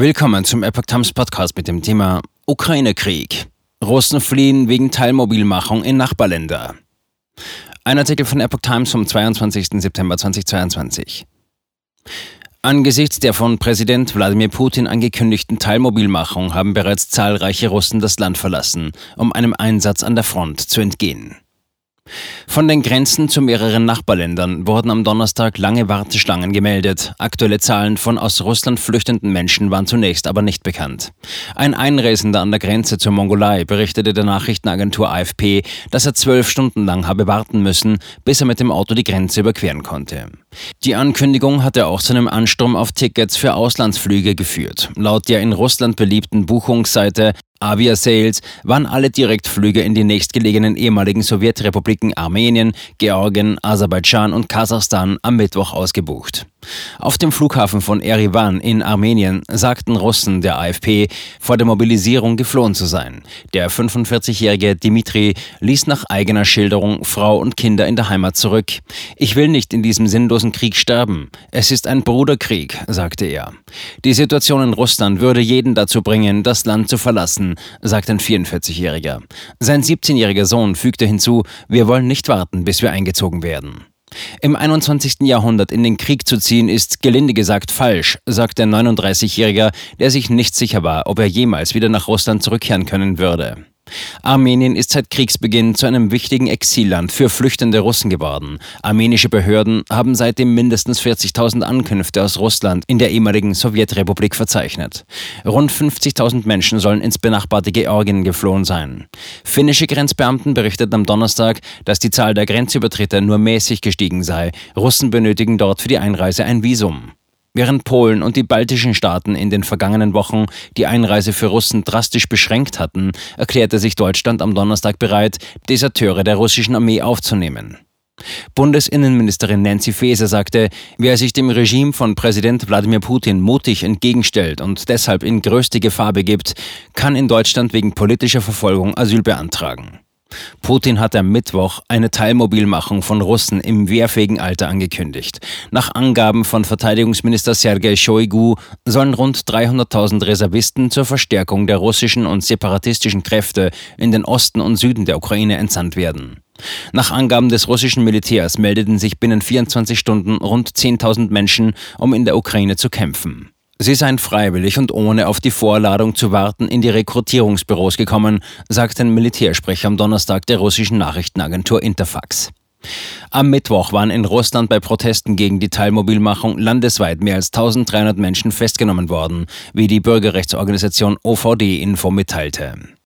Willkommen zum Epoch Times Podcast mit dem Thema Ukraine-Krieg. Russen fliehen wegen Teilmobilmachung in Nachbarländer. Ein Artikel von Epoch Times vom 22. September 2022. Angesichts der von Präsident Wladimir Putin angekündigten Teilmobilmachung haben bereits zahlreiche Russen das Land verlassen, um einem Einsatz an der Front zu entgehen. Von den Grenzen zu mehreren Nachbarländern wurden am Donnerstag lange Warteschlangen gemeldet. Aktuelle Zahlen von aus Russland flüchtenden Menschen waren zunächst aber nicht bekannt. Ein Einreisender an der Grenze zur Mongolei berichtete der Nachrichtenagentur AFP, dass er zwölf Stunden lang habe warten müssen, bis er mit dem Auto die Grenze überqueren konnte. Die Ankündigung hatte auch zu einem Ansturm auf Tickets für Auslandsflüge geführt. Laut der in Russland beliebten Buchungsseite Avia Sales waren alle Direktflüge in die nächstgelegenen ehemaligen Sowjetrepubliken Armenien, Georgien, Aserbaidschan und Kasachstan am Mittwoch ausgebucht. Auf dem Flughafen von Erivan in Armenien sagten Russen der AFP, vor der Mobilisierung geflohen zu sein. Der 45-jährige Dimitri ließ nach eigener Schilderung Frau und Kinder in der Heimat zurück. Ich will nicht in diesem sinnlosen Krieg sterben. Es ist ein Bruderkrieg, sagte er. Die Situation in Russland würde jeden dazu bringen, das Land zu verlassen, sagt ein 44-jähriger. Sein 17-jähriger Sohn fügte hinzu, wir wollen nicht warten, bis wir eingezogen werden. Im 21. Jahrhundert in den Krieg zu ziehen, ist gelinde gesagt falsch, sagt der 39-Jährige, der sich nicht sicher war, ob er jemals wieder nach Russland zurückkehren können würde. Armenien ist seit Kriegsbeginn zu einem wichtigen Exilland für flüchtende Russen geworden. Armenische Behörden haben seitdem mindestens 40.000 Ankünfte aus Russland in der ehemaligen Sowjetrepublik verzeichnet. Rund 50.000 Menschen sollen ins benachbarte Georgien geflohen sein. Finnische Grenzbeamten berichteten am Donnerstag, dass die Zahl der Grenzübertritte nur mäßig gestiegen sei. Russen benötigen dort für die Einreise ein Visum. Während Polen und die baltischen Staaten in den vergangenen Wochen die Einreise für Russen drastisch beschränkt hatten, erklärte sich Deutschland am Donnerstag bereit, Deserteure der russischen Armee aufzunehmen. Bundesinnenministerin Nancy Faeser sagte, wer sich dem Regime von Präsident Wladimir Putin mutig entgegenstellt und deshalb in größte Gefahr begibt, kann in Deutschland wegen politischer Verfolgung Asyl beantragen. Putin hat am Mittwoch eine Teilmobilmachung von Russen im wehrfähigen Alter angekündigt. Nach Angaben von Verteidigungsminister Sergei Shoigu sollen rund 300.000 Reservisten zur Verstärkung der russischen und separatistischen Kräfte in den Osten und Süden der Ukraine entsandt werden. Nach Angaben des russischen Militärs meldeten sich binnen 24 Stunden rund 10.000 Menschen, um in der Ukraine zu kämpfen. Sie seien freiwillig und ohne auf die Vorladung zu warten in die Rekrutierungsbüros gekommen, sagt ein Militärsprecher am Donnerstag der russischen Nachrichtenagentur Interfax. Am Mittwoch waren in Russland bei Protesten gegen die Teilmobilmachung landesweit mehr als 1300 Menschen festgenommen worden, wie die Bürgerrechtsorganisation OVD Info mitteilte.